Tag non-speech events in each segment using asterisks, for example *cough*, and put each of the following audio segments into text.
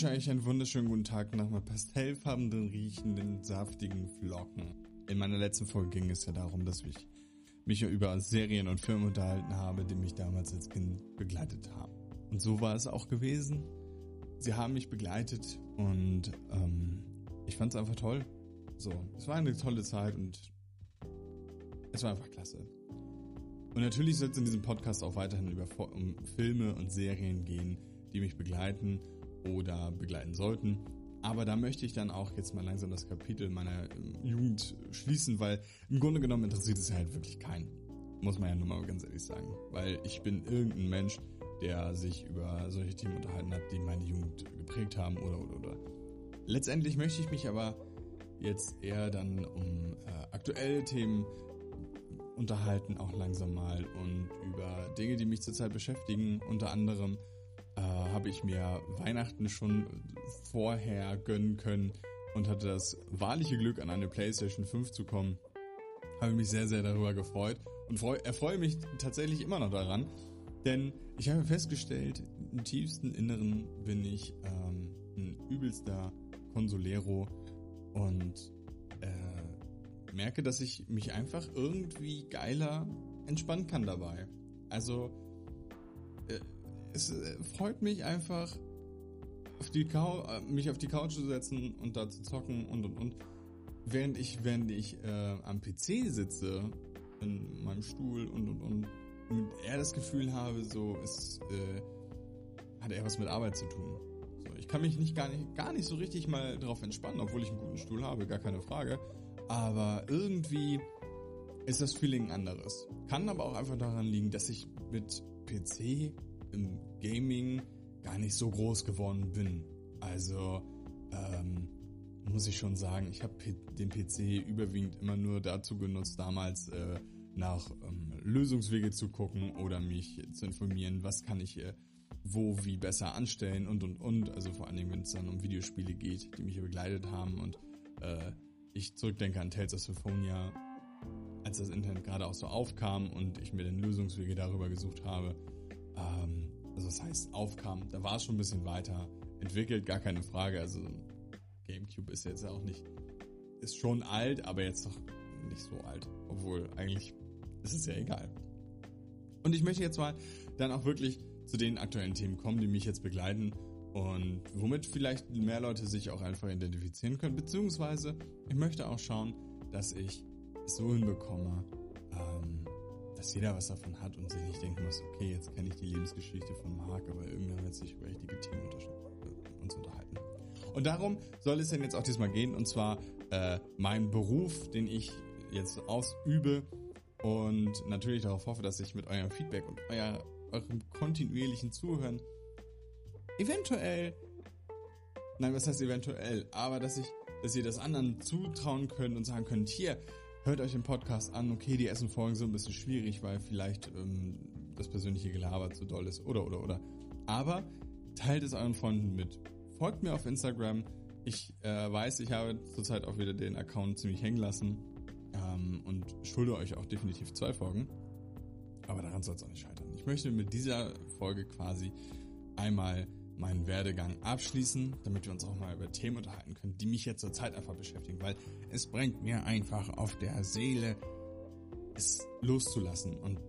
wünsche euch einen wunderschönen guten Tag nach mal pastellfarbenen, riechenden, saftigen Flocken. In meiner letzten Folge ging es ja darum, dass ich mich über Serien und Filme unterhalten habe, die mich damals als Kind begleitet haben. Und so war es auch gewesen. Sie haben mich begleitet und ähm, ich fand es einfach toll. So, es war eine tolle Zeit und es war einfach klasse. Und natürlich soll es in diesem Podcast auch weiterhin über um Filme und Serien gehen, die mich begleiten oder begleiten sollten. Aber da möchte ich dann auch jetzt mal langsam das Kapitel meiner ähm, Jugend schließen, weil im Grunde genommen interessiert es halt wirklich keinen. Muss man ja nur mal ganz ehrlich sagen. Weil ich bin irgendein Mensch, der sich über solche Themen unterhalten hat, die meine Jugend geprägt haben oder oder oder. Letztendlich möchte ich mich aber jetzt eher dann um äh, aktuelle Themen unterhalten, auch langsam mal und über Dinge, die mich zurzeit beschäftigen, unter anderem äh, habe ich mir Weihnachten schon vorher gönnen können und hatte das wahrliche Glück, an eine PlayStation 5 zu kommen. Habe mich sehr, sehr darüber gefreut und freu, erfreue mich tatsächlich immer noch daran, denn ich habe festgestellt, im tiefsten Inneren bin ich ähm, ein übelster Consolero und äh, merke, dass ich mich einfach irgendwie geiler entspannen kann dabei. Also es äh, freut mich einfach, auf die äh, mich auf die Couch zu setzen und da zu zocken und und und. Während ich, während ich äh, am PC sitze, in meinem Stuhl und und und, und eher das Gefühl habe, so es äh, hat eher was mit Arbeit zu tun. So, ich kann mich nicht gar nicht gar nicht so richtig mal drauf entspannen, obwohl ich einen guten Stuhl habe, gar keine Frage. Aber irgendwie ist das Feeling anderes. Kann aber auch einfach daran liegen, dass ich mit PC im Gaming gar nicht so groß geworden bin. Also ähm, muss ich schon sagen, ich habe den PC überwiegend immer nur dazu genutzt, damals äh, nach ähm, Lösungswege zu gucken oder mich zu informieren, was kann ich äh, wo wie besser anstellen und und und. Also vor allen Dingen, wenn es dann um Videospiele geht, die mich hier begleitet haben und äh, ich zurückdenke an Tales of Symphonia, als das Internet gerade auch so aufkam und ich mir den Lösungswege darüber gesucht habe ähm, also das heißt aufkam, da war es schon ein bisschen weiter entwickelt, gar keine Frage. Also GameCube ist jetzt auch nicht, ist schon alt, aber jetzt noch nicht so alt. Obwohl eigentlich ist es ja egal. Und ich möchte jetzt mal dann auch wirklich zu den aktuellen Themen kommen, die mich jetzt begleiten und womit vielleicht mehr Leute sich auch einfach identifizieren können, beziehungsweise ich möchte auch schauen, dass ich es so hinbekomme, ähm, dass jeder was davon hat und sich nicht denken muss, okay, jetzt kenne ich die Lebensgeschichte von Marc, aber irgendwann wird sich über richtige Themen äh, uns unterhalten. Und darum soll es denn jetzt auch diesmal gehen, und zwar äh, mein Beruf, den ich jetzt ausübe und natürlich darauf hoffe, dass ich mit eurem Feedback und euer, eurem kontinuierlichen Zuhören eventuell, nein, was heißt eventuell, aber dass ich, dass ihr das anderen zutrauen könnt und sagen könnt, hier, hört euch den Podcast an. Okay, die ersten Folgen sind ein bisschen schwierig, weil vielleicht ähm, das persönliche Gelaber zu doll ist oder oder oder. Aber teilt es euren Freunden mit. Folgt mir auf Instagram. Ich äh, weiß, ich habe zurzeit auch wieder den Account ziemlich hängen lassen ähm, und schulde euch auch definitiv zwei Folgen. Aber daran soll es auch nicht scheitern. Ich möchte mit dieser Folge quasi einmal meinen Werdegang abschließen, damit wir uns auch mal über Themen unterhalten können, die mich jetzt zur Zeit einfach beschäftigen, weil es brennt mir einfach auf der Seele, es loszulassen und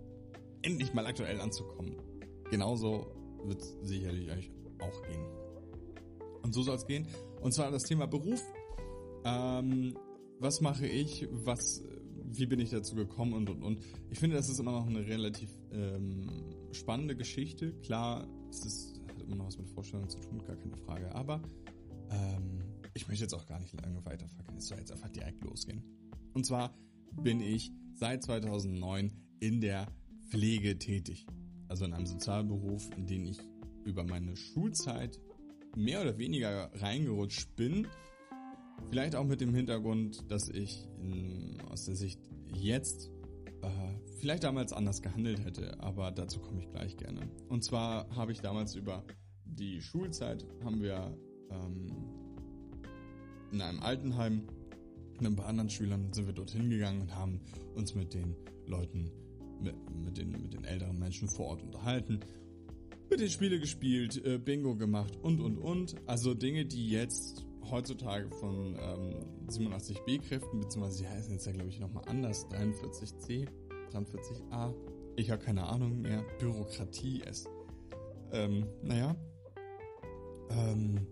endlich mal aktuell anzukommen. Genauso wird es sicherlich euch auch gehen. Und so soll es gehen. Und zwar das Thema Beruf. Ähm, was mache ich? Was, wie bin ich dazu gekommen und und und. Ich finde, das ist immer noch eine relativ ähm, spannende Geschichte. Klar, es ist immer noch was mit Vorstellungen zu tun, gar keine Frage. Aber ähm, ich möchte jetzt auch gar nicht lange weiter verkennen. Es soll jetzt einfach direkt losgehen. Und zwar bin ich seit 2009 in der Pflege tätig. Also in einem Sozialberuf, in den ich über meine Schulzeit mehr oder weniger reingerutscht bin. Vielleicht auch mit dem Hintergrund, dass ich in, aus der Sicht jetzt äh, vielleicht damals anders gehandelt hätte, aber dazu komme ich gleich gerne. Und zwar habe ich damals über die Schulzeit haben wir ähm, in einem Altenheim mit ein paar anderen Schülern sind wir dorthin gegangen und haben uns mit den Leuten, mit, mit, den, mit den älteren Menschen vor Ort unterhalten. mit den Spiele gespielt, äh, Bingo gemacht und und und. Also Dinge, die jetzt heutzutage von ähm, 87b-Kräften, beziehungsweise die heißen jetzt ja glaube ich nochmal anders, 43c, 43a, ich habe keine Ahnung mehr, Bürokratie ist. Ähm, naja. Ähm,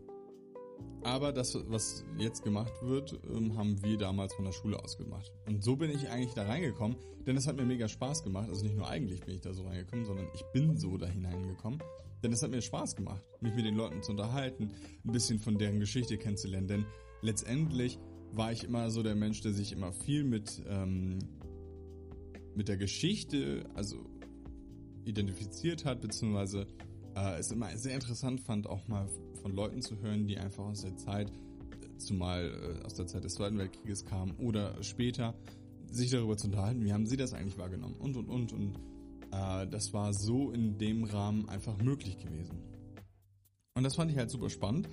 aber das, was jetzt gemacht wird, ähm, haben wir damals von der Schule aus gemacht. Und so bin ich eigentlich da reingekommen, denn es hat mir mega Spaß gemacht. Also nicht nur eigentlich bin ich da so reingekommen, sondern ich bin so da hineingekommen. Denn es hat mir Spaß gemacht, mich mit den Leuten zu unterhalten, ein bisschen von deren Geschichte kennenzulernen. Denn letztendlich war ich immer so der Mensch, der sich immer viel mit, ähm, mit der Geschichte, also identifiziert hat, beziehungsweise äh, es immer sehr interessant fand, auch mal von Leuten zu hören, die einfach aus der Zeit, zumal äh, aus der Zeit des Zweiten Weltkrieges kamen oder später, sich darüber zu unterhalten, wie haben sie das eigentlich wahrgenommen und und und und äh, das war so in dem Rahmen einfach möglich gewesen. Und das fand ich halt super spannend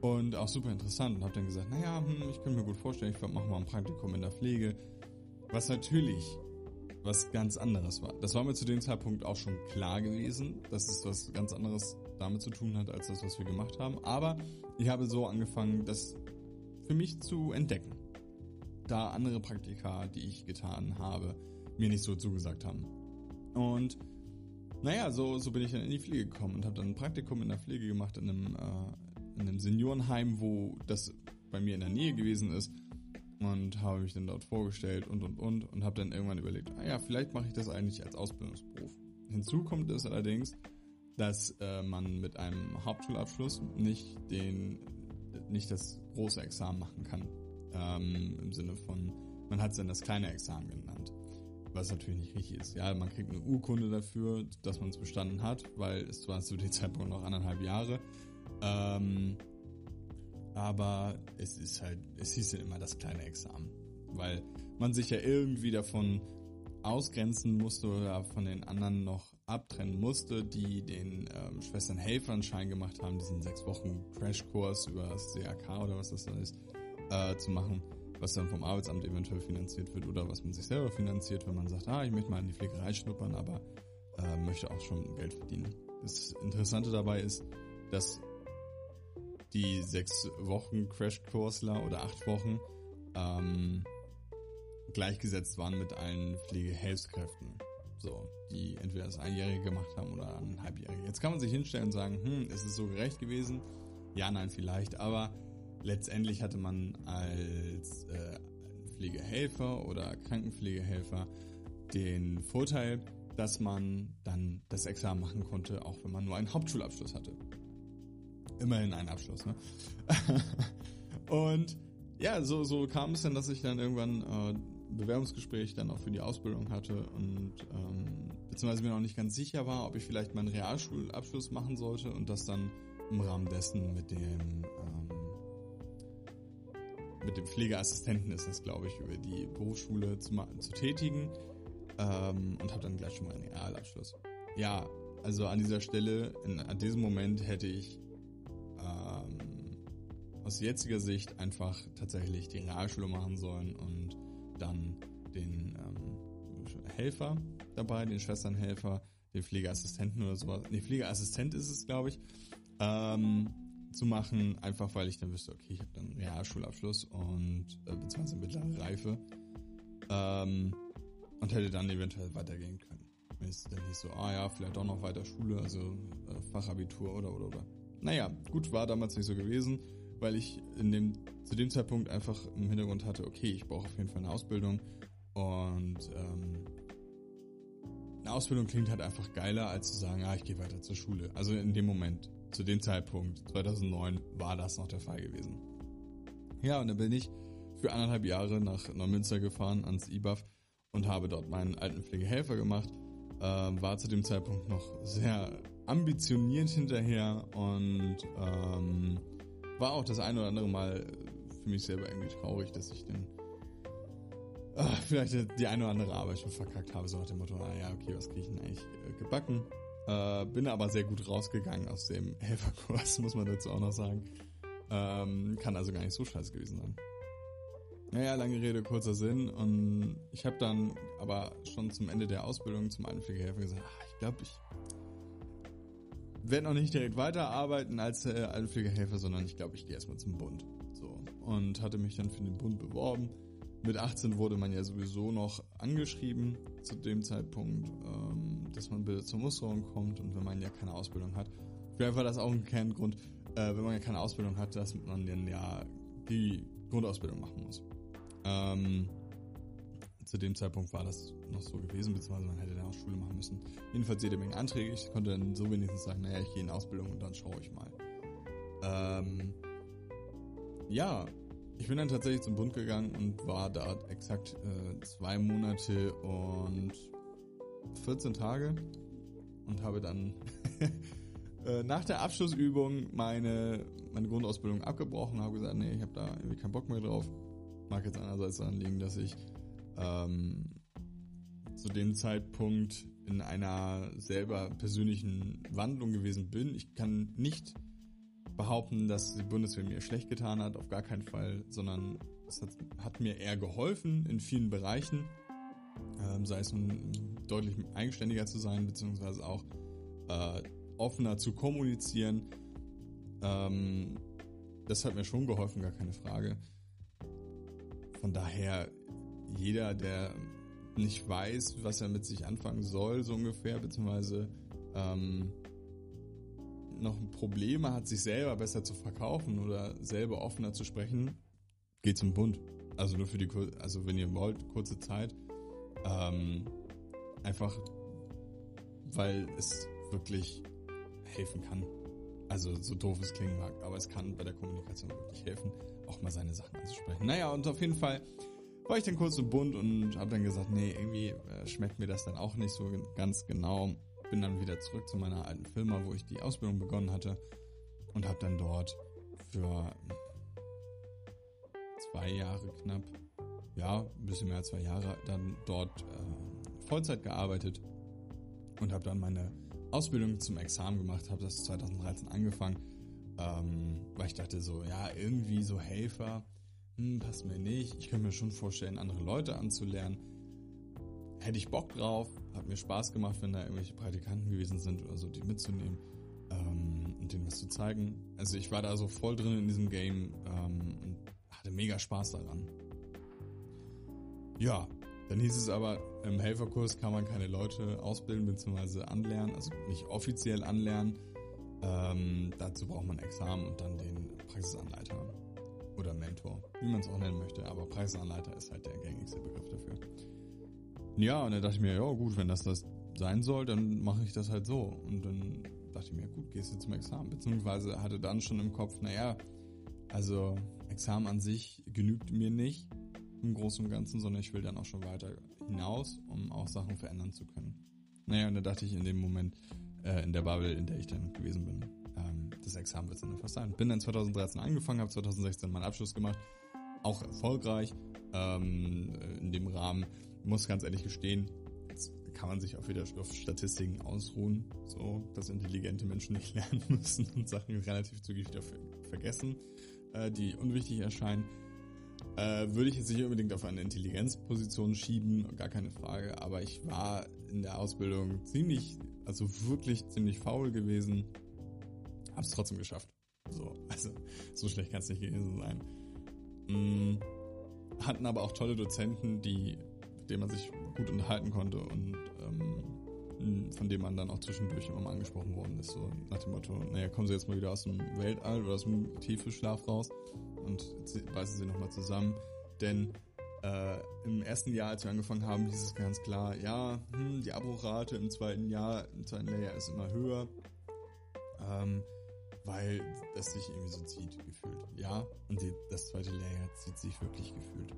und auch super interessant und habe dann gesagt, naja, hm, ich könnte mir gut vorstellen, ich mache mal ein Praktikum in der Pflege, was natürlich was ganz anderes war. Das war mir zu dem Zeitpunkt auch schon klar gewesen, dass es was ganz anderes damit zu tun hat, als das, was wir gemacht haben. Aber ich habe so angefangen, das für mich zu entdecken. Da andere Praktika, die ich getan habe, mir nicht so zugesagt haben. Und naja, so, so bin ich dann in die Pflege gekommen und habe dann ein Praktikum in der Pflege gemacht in einem, äh, in einem Seniorenheim, wo das bei mir in der Nähe gewesen ist und habe mich dann dort vorgestellt und und und und habe dann irgendwann überlegt, ah ja, vielleicht mache ich das eigentlich als Ausbildungsberuf. Hinzu kommt es allerdings, dass äh, man mit einem Hauptschulabschluss nicht den nicht das große Examen machen kann. Ähm, Im Sinne von, man hat es dann das kleine Examen genannt. Was natürlich nicht richtig ist. Ja, man kriegt eine Urkunde dafür, dass man es bestanden hat, weil es war zu dem Zeitpunkt noch anderthalb Jahre. Ähm, aber es ist halt, es hieß ja immer das kleine Examen, weil man sich ja irgendwie davon ausgrenzen musste oder von den anderen noch abtrennen musste, die den ähm, Schwestern Helfernschein gemacht haben, diesen sechs Wochen Crashkurs über das CAK oder was das dann ist, äh, zu machen, was dann vom Arbeitsamt eventuell finanziert wird oder was man sich selber finanziert, wenn man sagt, ah, ich möchte mal in die Pflegerei schnuppern, aber äh, möchte auch schon Geld verdienen. Das Interessante dabei ist, dass die sechs Wochen Crashkursler oder acht Wochen ähm, gleichgesetzt waren mit allen Pflegehelfskräften. So, die entweder das Einjährige gemacht haben oder ein Halbjährige. Jetzt kann man sich hinstellen und sagen, hm, ist es so gerecht gewesen? Ja, nein, vielleicht, aber letztendlich hatte man als äh, Pflegehelfer oder Krankenpflegehelfer den Vorteil, dass man dann das Examen machen konnte, auch wenn man nur einen Hauptschulabschluss hatte immerhin ein Abschluss, ne? *laughs* und ja, so, so kam es dann, dass ich dann irgendwann äh, Bewerbungsgespräch dann auch für die Ausbildung hatte und ähm, beziehungsweise mir noch nicht ganz sicher war, ob ich vielleicht meinen Realschulabschluss machen sollte und das dann im Rahmen dessen mit dem ähm, mit dem Pflegeassistenten ist das, glaube ich, über die Berufsschule zu, zu tätigen ähm, und habe dann gleich schon mal einen Realabschluss. Ja, also an dieser Stelle, in, an diesem Moment hätte ich aus jetziger Sicht einfach tatsächlich die Realschule machen sollen und dann den ähm, Helfer dabei, den Schwesternhelfer, den Pflegeassistenten oder sowas. Nee, Pflegeassistent ist es, glaube ich, ähm, zu machen, einfach weil ich dann wüsste, okay, ich habe dann Realschulabschluss und äh, beziehungsweise mittlere Reife ähm, und hätte dann eventuell weitergehen können. Wenn es dann nicht so, ah ja, vielleicht auch noch weiter Schule, also äh, Fachabitur oder oder oder. Naja, gut, war damals nicht so gewesen weil ich in dem, zu dem Zeitpunkt einfach im Hintergrund hatte, okay, ich brauche auf jeden Fall eine Ausbildung und ähm, eine Ausbildung klingt halt einfach geiler, als zu sagen, ah, ich gehe weiter zur Schule. Also in dem Moment, zu dem Zeitpunkt, 2009, war das noch der Fall gewesen. Ja, und dann bin ich für anderthalb Jahre nach Neumünster gefahren ans IBAF und habe dort meinen Altenpflegehelfer gemacht. Äh, war zu dem Zeitpunkt noch sehr ambitioniert hinterher und ähm, war auch das eine oder andere Mal für mich selber irgendwie traurig, dass ich dann ach, vielleicht die eine oder andere Arbeit schon verkackt habe, so nach dem Motto, ah ja, okay, was kriege ich denn eigentlich äh, gebacken? Äh, bin aber sehr gut rausgegangen aus dem *laughs* Helferkurs, muss man dazu auch noch sagen. Ähm, kann also gar nicht so scheiße gewesen sein. Naja, lange Rede, kurzer Sinn. Und ich habe dann aber schon zum Ende der Ausbildung zum Altenpflegehelfer gesagt, ach, ich glaube, ich werde noch nicht direkt weiterarbeiten als äh, Altenpflegehelfer, sondern ich glaube, ich gehe erstmal zum Bund. So. Und hatte mich dann für den Bund beworben. Mit 18 wurde man ja sowieso noch angeschrieben zu dem Zeitpunkt, ähm, dass man bitte zur Musterung kommt und wenn man ja keine Ausbildung hat. Vielleicht war das auch ein Kerngrund, äh, wenn man ja keine Ausbildung hat, dass man dann ja die Grundausbildung machen muss. Ähm, zu dem Zeitpunkt war das noch so gewesen, beziehungsweise man hätte dann auch Schule machen müssen. Jedenfalls jede Menge Anträge. Ich konnte dann so wenigstens sagen, naja, ich gehe in Ausbildung und dann schaue ich mal. Ähm, ja, ich bin dann tatsächlich zum Bund gegangen und war da exakt äh, zwei Monate und 14 Tage und habe dann *laughs* äh, nach der Abschlussübung meine, meine Grundausbildung abgebrochen, habe gesagt, nee, ich habe da irgendwie keinen Bock mehr drauf. Mag jetzt einerseits daran liegen, dass ich ähm, zu dem Zeitpunkt in einer selber persönlichen Wandlung gewesen bin. Ich kann nicht behaupten, dass die Bundeswehr mir schlecht getan hat, auf gar keinen Fall, sondern es hat, hat mir eher geholfen in vielen Bereichen, ähm, sei es nun deutlich eigenständiger zu sein, beziehungsweise auch äh, offener zu kommunizieren. Ähm, das hat mir schon geholfen, gar keine Frage. Von daher, jeder, der nicht weiß, was er mit sich anfangen soll, so ungefähr, beziehungsweise ähm, noch Probleme hat, sich selber besser zu verkaufen oder selber offener zu sprechen, geht zum Bund. Also nur für die, also wenn ihr wollt, kurze Zeit. Ähm, einfach, weil es wirklich helfen kann. Also so doof es klingen mag, aber es kann bei der Kommunikation wirklich helfen, auch mal seine Sachen anzusprechen. Naja, und auf jeden Fall war ich dann kurz im Bund und habe dann gesagt, nee, irgendwie äh, schmeckt mir das dann auch nicht so ganz genau. Bin dann wieder zurück zu meiner alten Firma, wo ich die Ausbildung begonnen hatte und habe dann dort für zwei Jahre knapp, ja, ein bisschen mehr als zwei Jahre, dann dort äh, Vollzeit gearbeitet und habe dann meine Ausbildung zum Examen gemacht, habe das 2013 angefangen, ähm, weil ich dachte so, ja, irgendwie so Helfer, hm, passt mir nicht. Ich könnte mir schon vorstellen, andere Leute anzulernen. Hätte ich Bock drauf, hat mir Spaß gemacht, wenn da irgendwelche Praktikanten gewesen sind oder so, die mitzunehmen ähm, und denen was zu zeigen. Also ich war da so voll drin in diesem Game ähm, und hatte mega Spaß daran. Ja, dann hieß es aber, im Helferkurs kann man keine Leute ausbilden bzw. anlernen, also nicht offiziell anlernen. Ähm, dazu braucht man Examen und dann den Praxisanleiter oder Mentor, wie man es auch nennen möchte, aber Praxisanleiter ist halt der gängigste Begriff dafür. Ja, und dann dachte ich mir, ja gut, wenn das das sein soll, dann mache ich das halt so. Und dann dachte ich mir, gut, gehst du zum Examen. Beziehungsweise hatte dann schon im Kopf, naja, also Examen an sich genügt mir nicht im Großen und Ganzen, sondern ich will dann auch schon weiter hinaus, um auch Sachen verändern zu können. Naja, und da dachte ich in dem Moment, äh, in der Bubble, in der ich dann gewesen bin, ähm, das Examen wird es dann fast sein. Bin dann 2013 angefangen, habe 2016 meinen Abschluss gemacht, auch erfolgreich. Ähm, in dem Rahmen muss ganz ehrlich gestehen, jetzt kann man sich auch wieder auf Statistiken ausruhen, so dass intelligente Menschen nicht *laughs* lernen müssen und Sachen relativ zügig wieder vergessen, äh, die unwichtig erscheinen. Äh, würde ich jetzt nicht unbedingt auf eine Intelligenzposition schieben, gar keine Frage, aber ich war in der Ausbildung ziemlich, also wirklich ziemlich faul gewesen, hab's trotzdem geschafft. So, also so schlecht kann es nicht gewesen sein. Mhm. Hatten aber auch tolle Dozenten, die, mit denen man sich gut unterhalten konnte und ähm, von denen man dann auch zwischendurch immer mal angesprochen worden ist, so nach dem Motto, naja, kommen Sie jetzt mal wieder aus dem Weltall oder aus dem Tiefschlaf raus und beißen sie nochmal zusammen. Denn äh, im ersten Jahr, als wir angefangen haben, hieß es ganz klar, ja, hm, die Abbruchrate im zweiten Jahr, im zweiten Layer ist immer höher, ähm, weil das sich irgendwie so zieht, gefühlt. Ja, und die, das zweite Layer zieht sich wirklich gefühlt.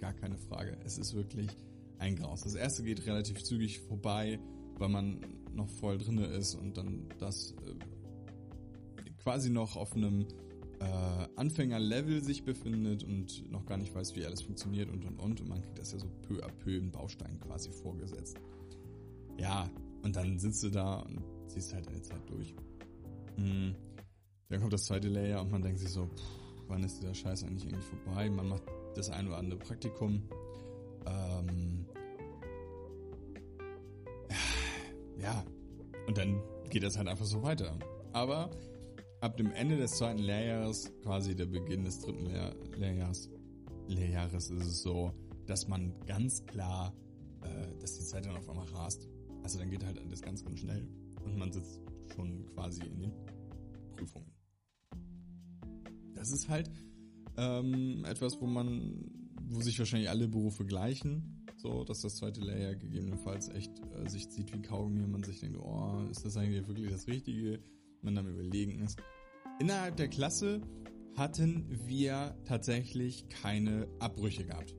Gar keine Frage. Es ist wirklich ein Graus. Das erste geht relativ zügig vorbei, weil man noch voll drinne ist und dann das äh, quasi noch auf einem äh, Anfängerlevel sich befindet und noch gar nicht weiß, wie alles funktioniert und und und. Und man kriegt das ja so peu à peu in Baustein quasi vorgesetzt. Ja, und dann sitzt du da und ziehst halt deine Zeit durch. Mhm. Dann kommt das zweite Layer und man denkt sich so, pff, wann ist dieser Scheiß eigentlich irgendwie vorbei? Man macht das ein oder andere Praktikum. Ähm, ja, und dann geht das halt einfach so weiter. Aber ab dem Ende des zweiten Lehrjahres, quasi der Beginn des dritten Lehr Lehrjahres, Lehrjahres ist es so, dass man ganz klar, äh, dass die Zeit dann auf einmal rast. Also dann geht halt alles ganz, ganz schnell. Und man sitzt schon quasi in den Prüfungen. Das ist halt ähm, etwas, wo man, wo sich wahrscheinlich alle Berufe gleichen. So, dass das zweite Layer gegebenenfalls echt äh, sich zieht wie Kaugummi und man sich denkt, oh, ist das eigentlich wirklich das Richtige? Man dann überlegen ist. Innerhalb der Klasse hatten wir tatsächlich keine Abbrüche gehabt.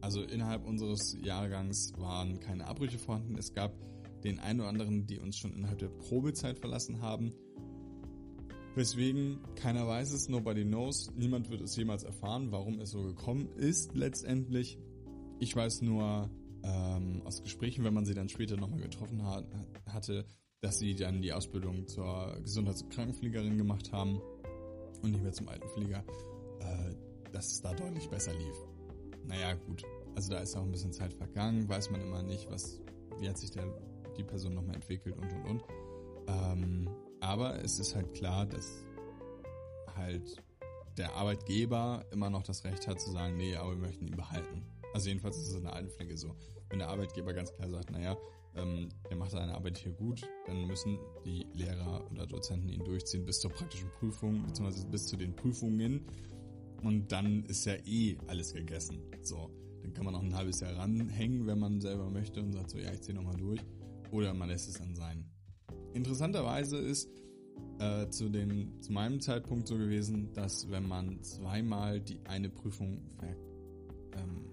Also innerhalb unseres Jahrgangs waren keine Abbrüche vorhanden. Es gab den einen oder anderen, die uns schon innerhalb der Probezeit verlassen haben. Weswegen keiner weiß es, nobody knows. Niemand wird es jemals erfahren, warum es so gekommen ist letztendlich. Ich weiß nur ähm, aus Gesprächen, wenn man sie dann später nochmal getroffen hat, hatte, dass sie dann die Ausbildung zur Gesundheits- und Krankenpflegerin gemacht haben und nicht mehr zum Altenpfleger, äh, dass es da deutlich besser lief. Naja, gut. Also da ist auch ein bisschen Zeit vergangen, weiß man immer nicht, was, wie hat sich der, die Person nochmal entwickelt und und und. Ähm, aber es ist halt klar, dass halt der Arbeitgeber immer noch das Recht hat zu sagen, nee, aber wir möchten ihn behalten. Also jedenfalls ist es in der Altenpflege so. Wenn der Arbeitgeber ganz klar sagt, naja, ähm, der macht seine Arbeit hier gut, dann müssen die Lehrer oder Dozenten ihn durchziehen bis zur praktischen Prüfung, beziehungsweise bis zu den Prüfungen. Und dann ist ja eh alles gegessen. So, dann kann man auch ein halbes Jahr ranhängen, wenn man selber möchte und sagt so, ja, ich ziehe nochmal durch. Oder man lässt es dann sein. Interessanterweise ist äh, zu, dem, zu meinem Zeitpunkt so gewesen, dass wenn man zweimal die eine Prüfung ähm,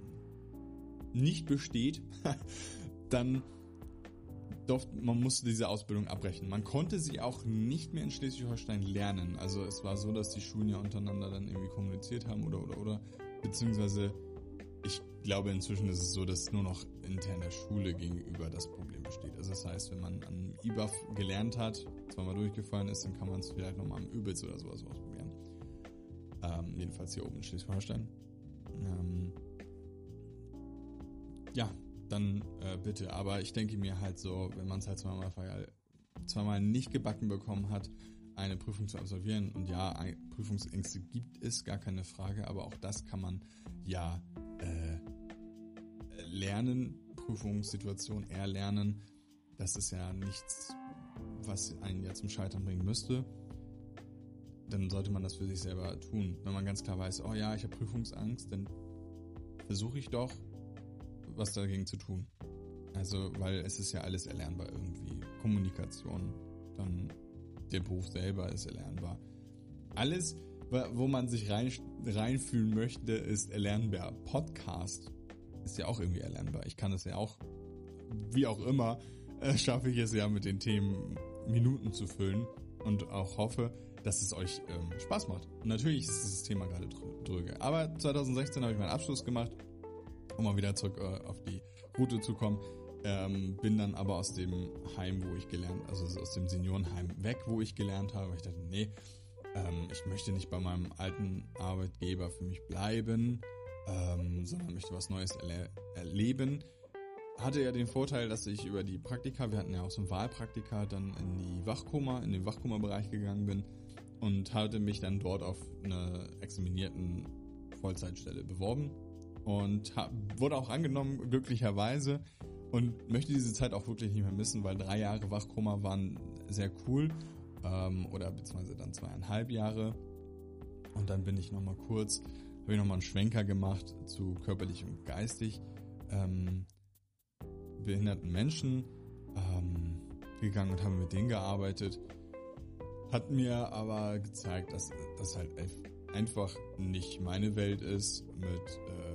nicht besteht, *laughs* dann doch, man musste diese Ausbildung abbrechen. Man konnte sie auch nicht mehr in Schleswig-Holstein lernen. Also es war so, dass die Schulen ja untereinander dann irgendwie kommuniziert haben oder oder oder. Beziehungsweise ich glaube inzwischen ist es so, dass nur noch intern der Schule gegenüber das Problem besteht. Also das heißt, wenn man an IBAF gelernt hat, zweimal durchgefallen ist, dann kann man es vielleicht nochmal am Übels oder sowas ausprobieren. Ähm, jedenfalls hier oben in Schleswig-Holstein. Ähm, ja, dann äh, bitte. Aber ich denke mir halt so, wenn man es halt zweimal, zweimal nicht gebacken bekommen hat, eine Prüfung zu absolvieren. Und ja, Prüfungsängste gibt es, gar keine Frage, aber auch das kann man ja äh, lernen, Prüfungssituation erlernen. Das ist ja nichts, was einen ja zum Scheitern bringen müsste. Dann sollte man das für sich selber tun. Wenn man ganz klar weiß, oh ja, ich habe Prüfungsangst, dann versuche ich doch was dagegen zu tun. Also, weil es ist ja alles erlernbar irgendwie. Kommunikation, dann der Beruf selber ist erlernbar. Alles, wo man sich rein, reinfühlen möchte, ist erlernbar. Podcast ist ja auch irgendwie erlernbar. Ich kann es ja auch, wie auch immer, *laughs* äh, schaffe ich es ja mit den Themen Minuten zu füllen und auch hoffe, dass es euch ähm, Spaß macht. Und natürlich ist dieses Thema gerade drüge. Aber 2016 habe ich meinen Abschluss gemacht um mal wieder zurück äh, auf die Route zu kommen. Ähm, bin dann aber aus dem Heim, wo ich gelernt, also aus dem Seniorenheim weg, wo ich gelernt habe. Ich dachte, nee, ähm, ich möchte nicht bei meinem alten Arbeitgeber für mich bleiben, ähm, sondern möchte was Neues erle erleben. Hatte ja den Vorteil, dass ich über die Praktika, wir hatten ja auch so ein Wahlpraktika, dann in die Wachkoma, in den Wachkoma-Bereich gegangen bin und hatte mich dann dort auf eine examinierten Vollzeitstelle beworben und wurde auch angenommen, glücklicherweise. Und möchte diese Zeit auch wirklich nicht mehr missen, weil drei Jahre Wachkoma waren sehr cool. Ähm, oder beziehungsweise dann zweieinhalb Jahre. Und dann bin ich nochmal kurz, habe ich nochmal einen Schwenker gemacht zu körperlich und geistig ähm, behinderten Menschen ähm, gegangen und habe mit denen gearbeitet. Hat mir aber gezeigt, dass das halt einfach nicht meine Welt ist mit äh,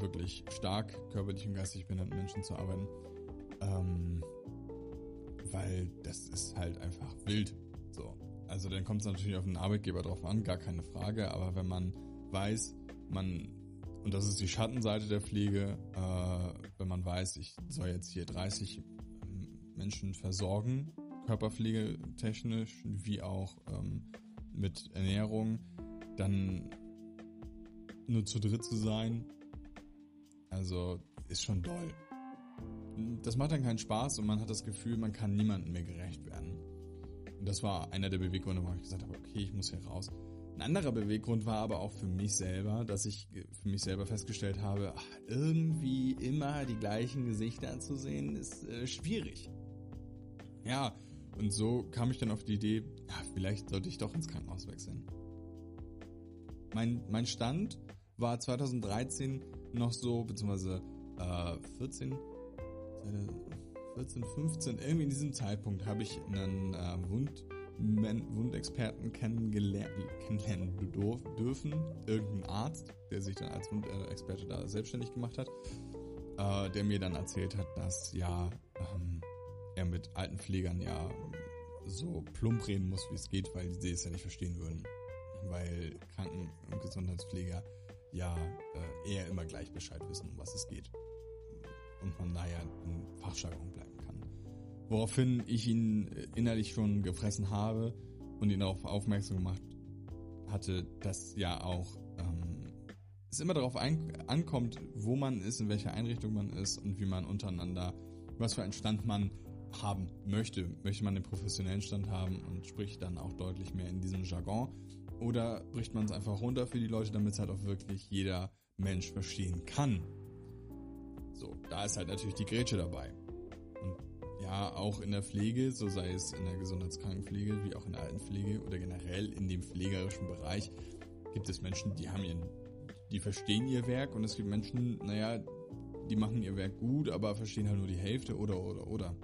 wirklich stark körperlich und geistig behinderten Menschen zu arbeiten. Ähm, weil das ist halt einfach wild. So. Also dann kommt es natürlich auf den Arbeitgeber drauf an, gar keine Frage. Aber wenn man weiß, man, und das ist die Schattenseite der Pflege, äh, wenn man weiß, ich soll jetzt hier 30 ähm, Menschen versorgen, körperpflegetechnisch, wie auch ähm, mit Ernährung, dann nur zu dritt zu sein, also ist schon doll. Das macht dann keinen Spaß und man hat das Gefühl, man kann niemandem mehr gerecht werden. Und das war einer der Beweggründe, warum ich gesagt habe, okay, ich muss hier raus. Ein anderer Beweggrund war aber auch für mich selber, dass ich für mich selber festgestellt habe, ach, irgendwie immer die gleichen Gesichter zu sehen, ist äh, schwierig. Ja, und so kam ich dann auf die Idee, ja, vielleicht sollte ich doch ins Krankenhaus wechseln. Mein, mein Stand war 2013 noch so, beziehungsweise äh, 14, 14, 15, irgendwie in diesem Zeitpunkt habe ich einen äh, Wund, Wundexperten kennenlernen dürfen. Irgendein Arzt, der sich dann als Wundexperte da selbstständig gemacht hat, äh, der mir dann erzählt hat, dass ja ähm, er mit alten Pflegern ja so plump reden muss, wie es geht, weil sie es ja nicht verstehen würden. Weil Kranken- und Gesundheitspfleger ja äh, eher immer gleich Bescheid wissen, um was es geht. Und man daher in Fachjargon bleiben kann. Woraufhin ich ihn innerlich schon gefressen habe und ihn darauf aufmerksam gemacht hatte, dass ja auch ähm, es immer darauf ankommt, wo man ist, in welcher Einrichtung man ist und wie man untereinander, was für einen Stand man haben möchte. Möchte man den professionellen Stand haben und spricht dann auch deutlich mehr in diesem Jargon? Oder bricht man es einfach runter für die Leute, damit es halt auch wirklich jeder Mensch verstehen kann? So, da ist halt natürlich die Grätsche dabei. Und ja, auch in der Pflege, so sei es in der Gesundheitskrankenpflege wie auch in der Altenpflege oder generell in dem pflegerischen Bereich, gibt es Menschen, die haben ihren, die verstehen ihr Werk und es gibt Menschen, naja, die machen ihr Werk gut, aber verstehen halt nur die Hälfte oder oder oder.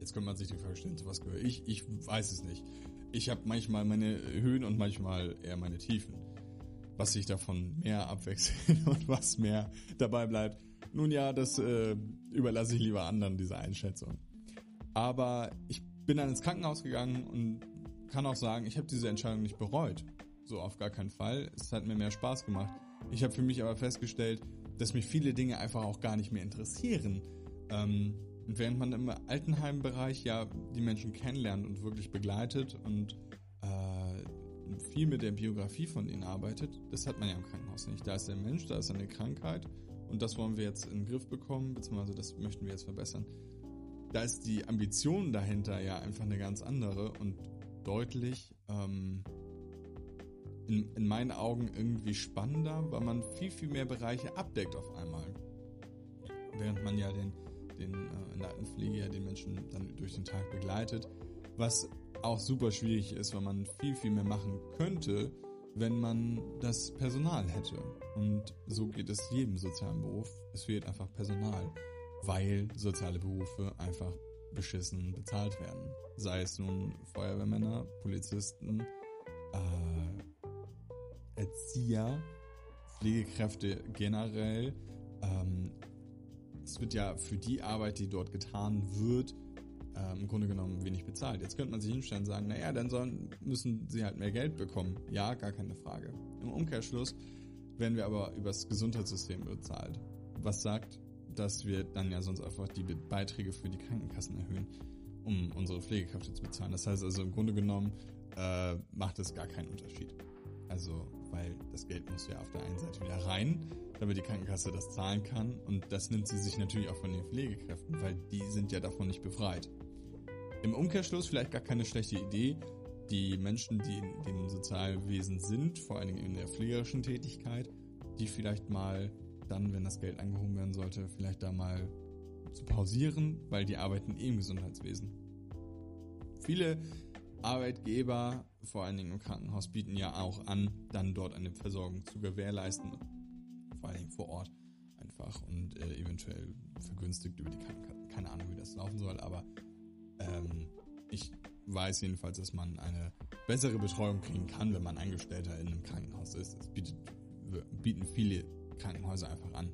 Jetzt könnte man sich die Frage stellen, zu was gehöre ich? Ich weiß es nicht. Ich habe manchmal meine Höhen und manchmal eher meine Tiefen. Was sich davon mehr abwechselt *laughs* und was mehr dabei bleibt. Nun ja, das äh, überlasse ich lieber anderen, diese Einschätzung. Aber ich bin dann ins Krankenhaus gegangen und kann auch sagen, ich habe diese Entscheidung nicht bereut. So auf gar keinen Fall. Es hat mir mehr Spaß gemacht. Ich habe für mich aber festgestellt, dass mich viele Dinge einfach auch gar nicht mehr interessieren. Ähm, und während man im Altenheimbereich ja die Menschen kennenlernt und wirklich begleitet und äh, viel mit der Biografie von ihnen arbeitet, das hat man ja im Krankenhaus nicht. Da ist der Mensch, da ist eine Krankheit und das wollen wir jetzt in den Griff bekommen, beziehungsweise das möchten wir jetzt verbessern. Da ist die Ambition dahinter ja einfach eine ganz andere und deutlich ähm, in, in meinen Augen irgendwie spannender, weil man viel, viel mehr Bereiche abdeckt auf einmal. Während man ja den den, äh, in der Altenpflege ja den Menschen dann durch den Tag begleitet, was auch super schwierig ist, weil man viel, viel mehr machen könnte, wenn man das Personal hätte. Und so geht es jedem sozialen Beruf. Es fehlt einfach Personal, weil soziale Berufe einfach beschissen bezahlt werden. Sei es nun Feuerwehrmänner, Polizisten, äh, Erzieher, Pflegekräfte generell, ähm, es wird ja für die Arbeit, die dort getan wird, äh, im Grunde genommen wenig bezahlt. Jetzt könnte man sich hinstellen und sagen, naja, dann sollen, müssen sie halt mehr Geld bekommen. Ja, gar keine Frage. Im Umkehrschluss werden wir aber übers Gesundheitssystem bezahlt. Was sagt, dass wir dann ja sonst einfach die Beiträge für die Krankenkassen erhöhen, um unsere Pflegekräfte zu bezahlen. Das heißt also im Grunde genommen äh, macht es gar keinen Unterschied. Also, weil das Geld muss ja auf der einen Seite wieder rein, damit die Krankenkasse das zahlen kann. Und das nimmt sie sich natürlich auch von den Pflegekräften, weil die sind ja davon nicht befreit. Im Umkehrschluss vielleicht gar keine schlechte Idee, die Menschen, die in dem Sozialwesen sind, vor allen Dingen in der pflegerischen Tätigkeit, die vielleicht mal dann, wenn das Geld angehoben werden sollte, vielleicht da mal zu pausieren, weil die arbeiten eh im Gesundheitswesen. Viele Arbeitgeber, vor allen Dingen im Krankenhaus, bieten ja auch an, dann dort eine Versorgung zu gewährleisten vor Dingen vor Ort einfach und äh, eventuell vergünstigt über die Krankenkasse. Keine Ahnung, wie das laufen soll, aber ähm, ich weiß jedenfalls, dass man eine bessere Betreuung kriegen kann, wenn man Angestellter in einem Krankenhaus ist. Es bietet, bieten viele Krankenhäuser einfach an.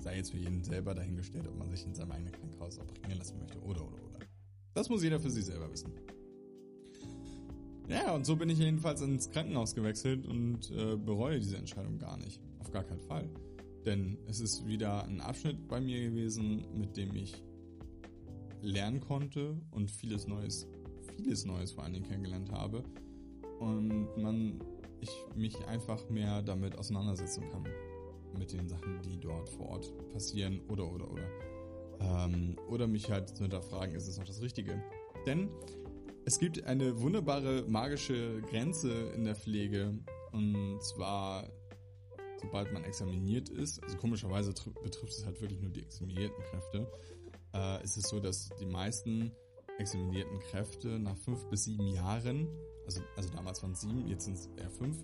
Sei jetzt für jeden selber dahingestellt, ob man sich in seinem eigenen Krankenhaus operieren lassen möchte oder oder oder. Das muss jeder für sich selber wissen. Ja, und so bin ich jedenfalls ins Krankenhaus gewechselt und äh, bereue diese Entscheidung gar nicht. Auf gar keinen Fall. Denn es ist wieder ein Abschnitt bei mir gewesen, mit dem ich lernen konnte und vieles Neues, vieles Neues vor allen Dingen kennengelernt habe. Und man, ich mich einfach mehr damit auseinandersetzen kann. Mit den Sachen, die dort vor Ort passieren oder oder oder. Ähm, oder mich halt zu hinterfragen, ist es noch das Richtige? Denn Es gibt eine wunderbare magische Grenze in der Pflege und zwar sobald man examiniert ist, also komischerweise betrifft es halt wirklich nur die examinierten Kräfte, äh, ist es so, dass die meisten examinierten Kräfte nach fünf bis sieben Jahren, also, also damals waren es sieben, jetzt sind es eher fünf,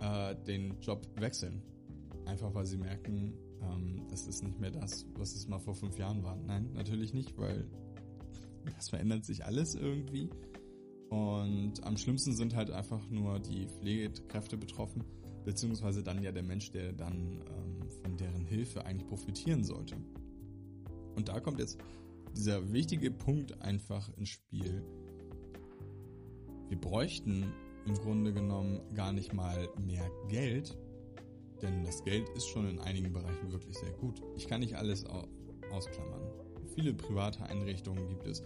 äh, den Job wechseln. Einfach weil sie merken, ähm, das ist nicht mehr das, was es mal vor fünf Jahren war. Nein, natürlich nicht, weil das verändert sich alles irgendwie. Und am schlimmsten sind halt einfach nur die Pflegekräfte betroffen, beziehungsweise dann ja der Mensch, der dann ähm, von deren Hilfe eigentlich profitieren sollte. Und da kommt jetzt dieser wichtige Punkt einfach ins Spiel. Wir bräuchten im Grunde genommen gar nicht mal mehr Geld, denn das Geld ist schon in einigen Bereichen wirklich sehr gut. Ich kann nicht alles ausklammern. Viele private Einrichtungen gibt es,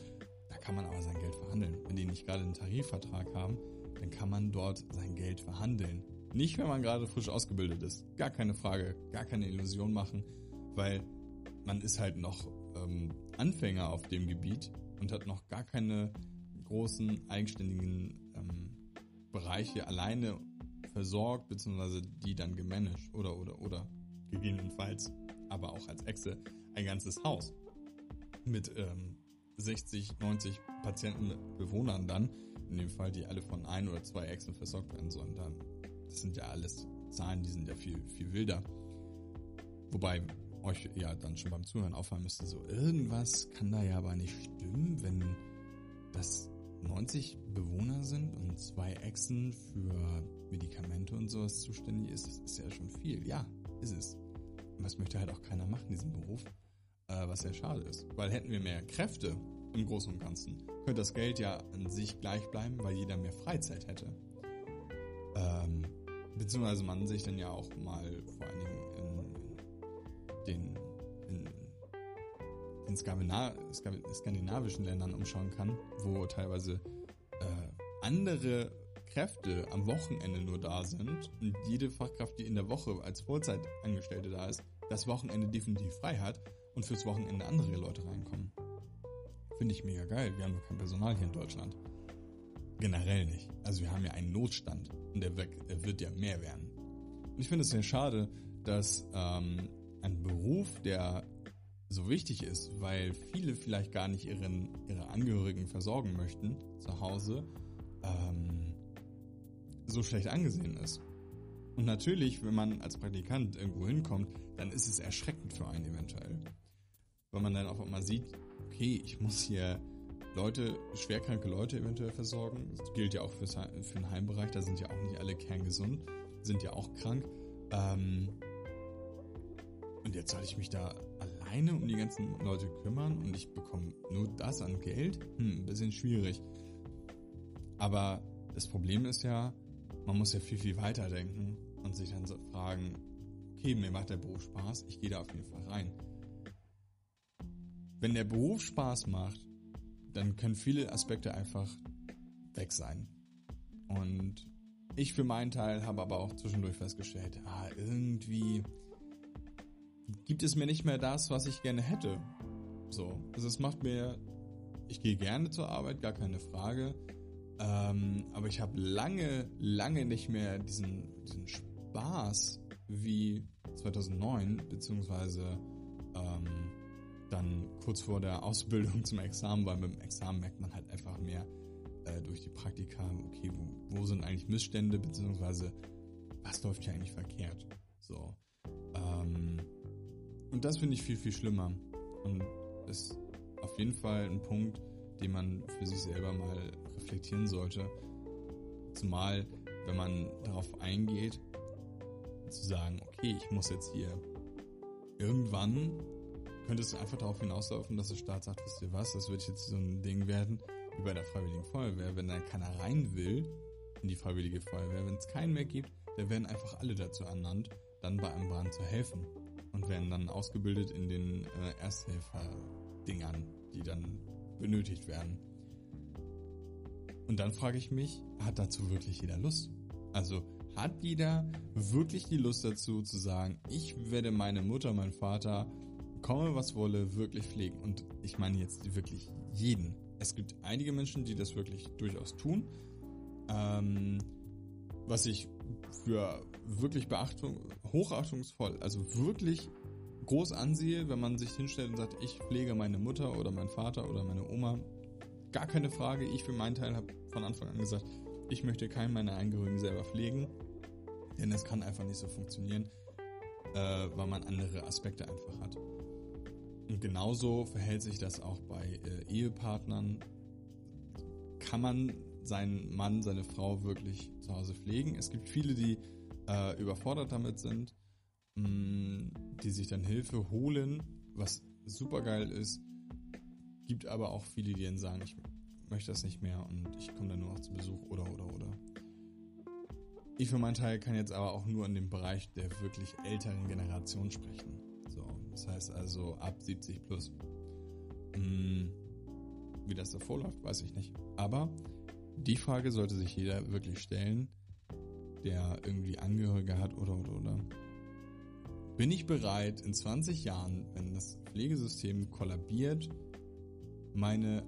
da kann man aber sein Geld verhandeln. Wenn die nicht gerade einen Tarifvertrag haben, dann kann man dort sein Geld verhandeln. Nicht, wenn man gerade frisch ausgebildet ist. Gar keine Frage, gar keine Illusion machen, weil man ist halt noch ähm, Anfänger auf dem Gebiet und hat noch gar keine großen eigenständigen ähm, Bereiche alleine versorgt, beziehungsweise die dann gemanagt oder oder oder gegebenenfalls, aber auch als Exe ein ganzes Haus mit ähm, 60, 90 Patienten, Bewohnern dann, in dem Fall, die alle von ein oder zwei Echsen versorgt werden sollen, dann, das sind ja alles Zahlen, die sind ja viel, viel wilder. Wobei euch ja dann schon beim Zuhören auffallen müsste, so irgendwas kann da ja aber nicht stimmen, wenn das 90 Bewohner sind und zwei Echsen für Medikamente und sowas zuständig ist, das ist ja schon viel. Ja, ist es. Und das möchte halt auch keiner machen, diesen Beruf, äh, was sehr schade ist. Weil hätten wir mehr Kräfte im Großen und Ganzen, könnte das Geld ja an sich gleich bleiben, weil jeder mehr Freizeit hätte. Ähm, beziehungsweise man sich dann ja auch mal vor allen Dingen den in, in Skandina skandinavischen Ländern umschauen kann, wo teilweise äh, andere Kräfte am Wochenende nur da sind und jede Fachkraft, die in der Woche als Vollzeitangestellte da ist, das Wochenende definitiv frei hat und fürs Wochenende andere Leute reinkommen. Finde ich mega geil. Wir haben nur kein Personal hier in Deutschland. Generell nicht. Also wir haben ja einen Notstand und der wird ja mehr werden. Ich finde es sehr schade, dass ähm, ein Beruf, der so wichtig ist, weil viele vielleicht gar nicht ihren, ihre Angehörigen versorgen möchten zu Hause, ähm, so schlecht angesehen ist. Und natürlich, wenn man als Praktikant irgendwo hinkommt, dann ist es erschreckend für einen eventuell. Weil man dann auch immer sieht, okay, ich muss hier Leute, schwerkranke Leute eventuell versorgen. Das gilt ja auch für, den Heimbereich, da sind ja auch nicht alle kerngesund, sind ja auch krank. Ähm, und jetzt soll ich mich da alleine um die ganzen Leute kümmern und ich bekomme nur das an Geld? Hm, ein bisschen schwierig. Aber das Problem ist ja, man muss ja viel, viel weiter denken und sich dann so fragen, okay, mir macht der Beruf Spaß, ich gehe da auf jeden Fall rein. Wenn der Beruf Spaß macht, dann können viele Aspekte einfach weg sein. Und ich für meinen Teil habe aber auch zwischendurch festgestellt, ah, irgendwie gibt es mir nicht mehr das, was ich gerne hätte. So, also es macht mir, ich gehe gerne zur Arbeit, gar keine Frage. Ähm, aber ich habe lange, lange nicht mehr diesen, diesen Spaß wie 2009, beziehungsweise ähm, dann kurz vor der Ausbildung *laughs* zum Examen, weil mit dem Examen merkt man halt einfach mehr äh, durch die Praktika, okay, wo, wo sind eigentlich Missstände, beziehungsweise was läuft hier eigentlich verkehrt. So. Ähm, und das finde ich viel, viel schlimmer. Und ist auf jeden Fall ein Punkt, den man für sich selber mal reflektieren sollte. Zumal, wenn man darauf eingeht, zu sagen, okay, ich muss jetzt hier irgendwann könnte es einfach darauf hinauslaufen, dass der Staat sagt, wisst ihr was, das wird jetzt so ein Ding werden, wie bei der Freiwilligen Feuerwehr. Wenn da keiner rein will in die Freiwillige Feuerwehr, wenn es keinen mehr gibt, dann werden einfach alle dazu ernannt, dann bei einem Brand zu helfen und werden dann ausgebildet in den äh, Ersthelfer-Dingern, die dann benötigt werden. Und dann frage ich mich, hat dazu wirklich jeder Lust? Also hat jeder wirklich die Lust dazu zu sagen, ich werde meine Mutter, mein Vater, komme was wolle, wirklich pflegen. Und ich meine jetzt wirklich jeden. Es gibt einige Menschen, die das wirklich durchaus tun. Ähm, was ich für wirklich Beachtung, hochachtungsvoll, also wirklich groß ansehe, wenn man sich hinstellt und sagt, ich pflege meine Mutter oder meinen Vater oder meine Oma. Gar keine Frage. Ich für meinen Teil habe von Anfang an gesagt, ich möchte keinen meiner Angehörigen selber pflegen. Denn es kann einfach nicht so funktionieren, äh, weil man andere Aspekte einfach hat. Und genauso verhält sich das auch bei äh, Ehepartnern. Kann man seinen Mann, seine Frau wirklich zu Hause pflegen? Es gibt viele, die äh, überfordert damit sind, mh, mm, die sich dann Hilfe holen, was super geil ist. Gibt aber auch viele, die dann sagen, ich möchte das nicht mehr und ich komme dann nur noch zu Besuch oder oder oder. Ich für meinen Teil kann jetzt aber auch nur in dem Bereich der wirklich älteren Generation sprechen. Das heißt also ab 70 plus. Hm, wie das davor läuft, weiß ich nicht. Aber die Frage sollte sich jeder wirklich stellen, der irgendwie Angehörige hat oder oder oder. Bin ich bereit, in 20 Jahren, wenn das Pflegesystem kollabiert, meine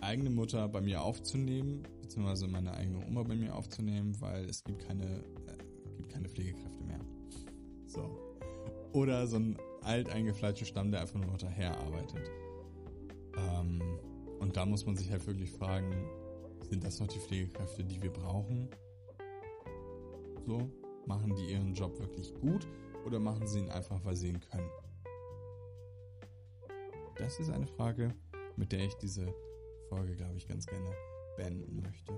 eigene Mutter bei mir aufzunehmen, beziehungsweise meine eigene Oma bei mir aufzunehmen, weil es gibt keine, äh, gibt keine Pflegekräfte mehr. So. Oder so ein alt eingefleischter Stamm, der einfach nur noch daher arbeitet. Ähm, und da muss man sich halt wirklich fragen, sind das noch die Pflegekräfte, die wir brauchen? So, machen die ihren Job wirklich gut oder machen sie ihn einfach, weil sie ihn können? Das ist eine Frage, mit der ich diese Folge, glaube ich, ganz gerne beenden möchte.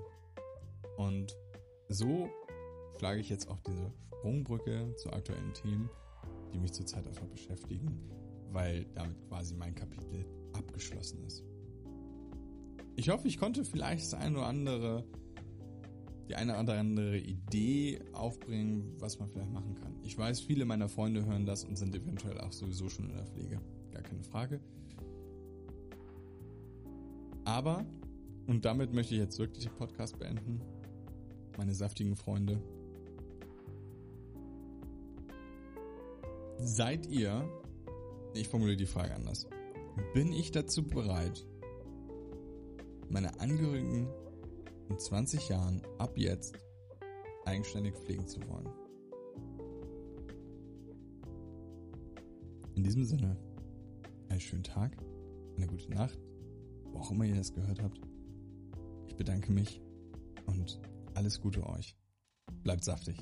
Und so schlage ich jetzt auch diese Sprungbrücke zu aktuellen Themen, die mich zurzeit einfach beschäftigen, weil damit quasi mein Kapitel abgeschlossen ist. Ich hoffe, ich konnte vielleicht das eine oder andere, die eine oder andere Idee aufbringen, was man vielleicht machen kann. Ich weiß, viele meiner Freunde hören das und sind eventuell auch sowieso schon in der Pflege. Gar keine Frage. Aber, und damit möchte ich jetzt wirklich den Podcast beenden, meine saftigen Freunde, seid ihr, ich formuliere die Frage anders, bin ich dazu bereit, meine Angehörigen in 20 Jahren ab jetzt eigenständig pflegen zu wollen? In diesem Sinne, einen schönen Tag, eine gute Nacht wo auch immer ihr das gehört habt. Ich bedanke mich und alles Gute euch. Bleibt saftig.